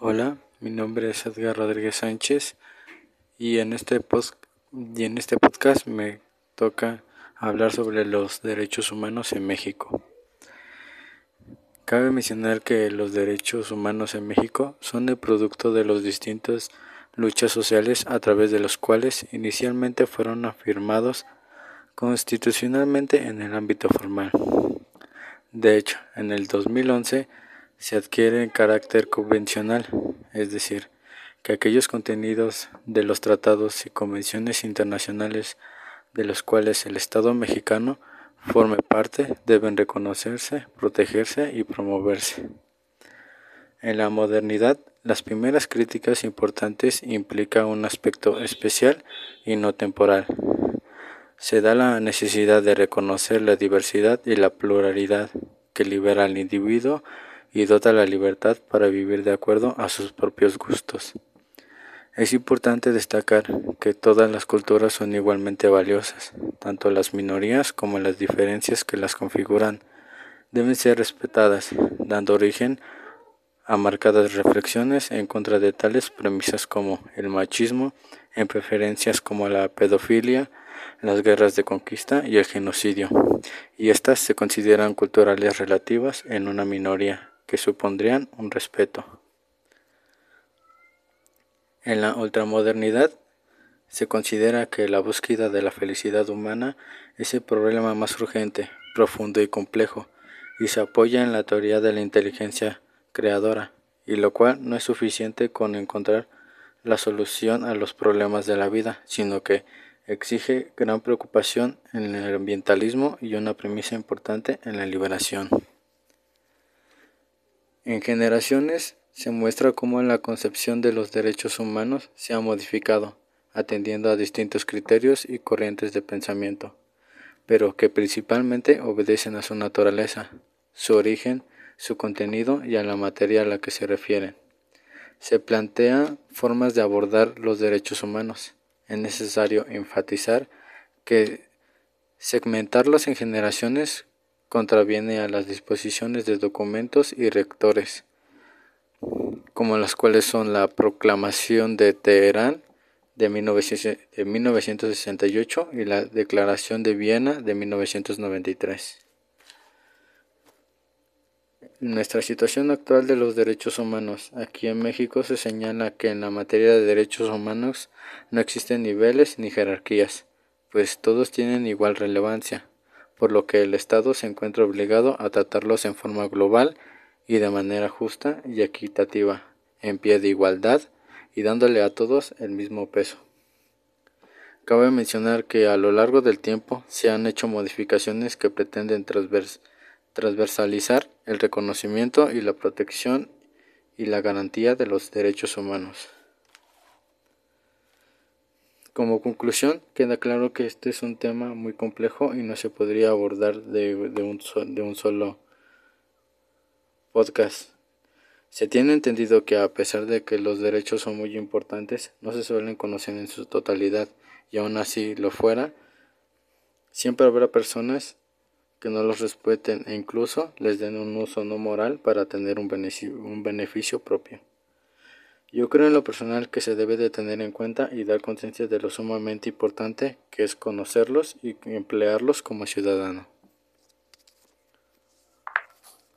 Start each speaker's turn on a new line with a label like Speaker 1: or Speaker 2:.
Speaker 1: Hola, mi nombre es Edgar Rodríguez Sánchez y en este y en este podcast me toca hablar sobre los derechos humanos en México. Cabe mencionar que los derechos humanos en México son el producto de las distintas luchas sociales a través de los cuales inicialmente fueron afirmados constitucionalmente en el ámbito formal. De hecho, en el 2011 se adquiere carácter convencional, es decir, que aquellos contenidos de los tratados y convenciones internacionales de los cuales el Estado mexicano forme parte deben reconocerse, protegerse y promoverse. En la modernidad, las primeras críticas importantes implican un aspecto especial y no temporal. Se da la necesidad de reconocer la diversidad y la pluralidad que libera al individuo y dota la libertad para vivir de acuerdo a sus propios gustos. Es importante destacar que todas las culturas son igualmente valiosas, tanto las minorías como las diferencias que las configuran. Deben ser respetadas, dando origen a marcadas reflexiones en contra de tales premisas como el machismo, en preferencias como la pedofilia, las guerras de conquista y el genocidio, y estas se consideran culturales relativas en una minoría que supondrían un respeto. En la ultramodernidad se considera que la búsqueda de la felicidad humana es el problema más urgente, profundo y complejo, y se apoya en la teoría de la inteligencia creadora, y lo cual no es suficiente con encontrar la solución a los problemas de la vida, sino que exige gran preocupación en el ambientalismo y una premisa importante en la liberación. En generaciones se muestra cómo la concepción de los derechos humanos se ha modificado, atendiendo a distintos criterios y corrientes de pensamiento, pero que principalmente obedecen a su naturaleza, su origen, su contenido y a la materia a la que se refieren. Se plantean formas de abordar los derechos humanos. Es necesario enfatizar que segmentarlos en generaciones contraviene a las disposiciones de documentos y rectores, como las cuales son la Proclamación de Teherán de, 1968 y la Declaración de Viena de 1993. En nuestra situación actual de los derechos humanos, aquí en México se señala que en la materia de derechos humanos no existen niveles ni jerarquías, pues todos tienen igual relevancia por lo que el Estado se encuentra obligado a tratarlos en forma global y de manera justa y equitativa, en pie de igualdad y dándole a todos el mismo peso. Cabe mencionar que a lo largo del tiempo se han hecho modificaciones que pretenden transversalizar el reconocimiento y la protección y la garantía de los derechos humanos. Como conclusión, queda claro que este es un tema muy complejo y no se podría abordar de, un, de un solo podcast. Se tiene entendido que a pesar de que los derechos son muy importantes, no se suelen conocer en su totalidad y aún así lo fuera, siempre habrá personas que no los respeten e incluso les den un uso no moral para tener un beneficio, un beneficio propio. Yo creo en lo personal que se debe de tener en cuenta y dar conciencia de lo sumamente importante que es conocerlos y emplearlos como ciudadano.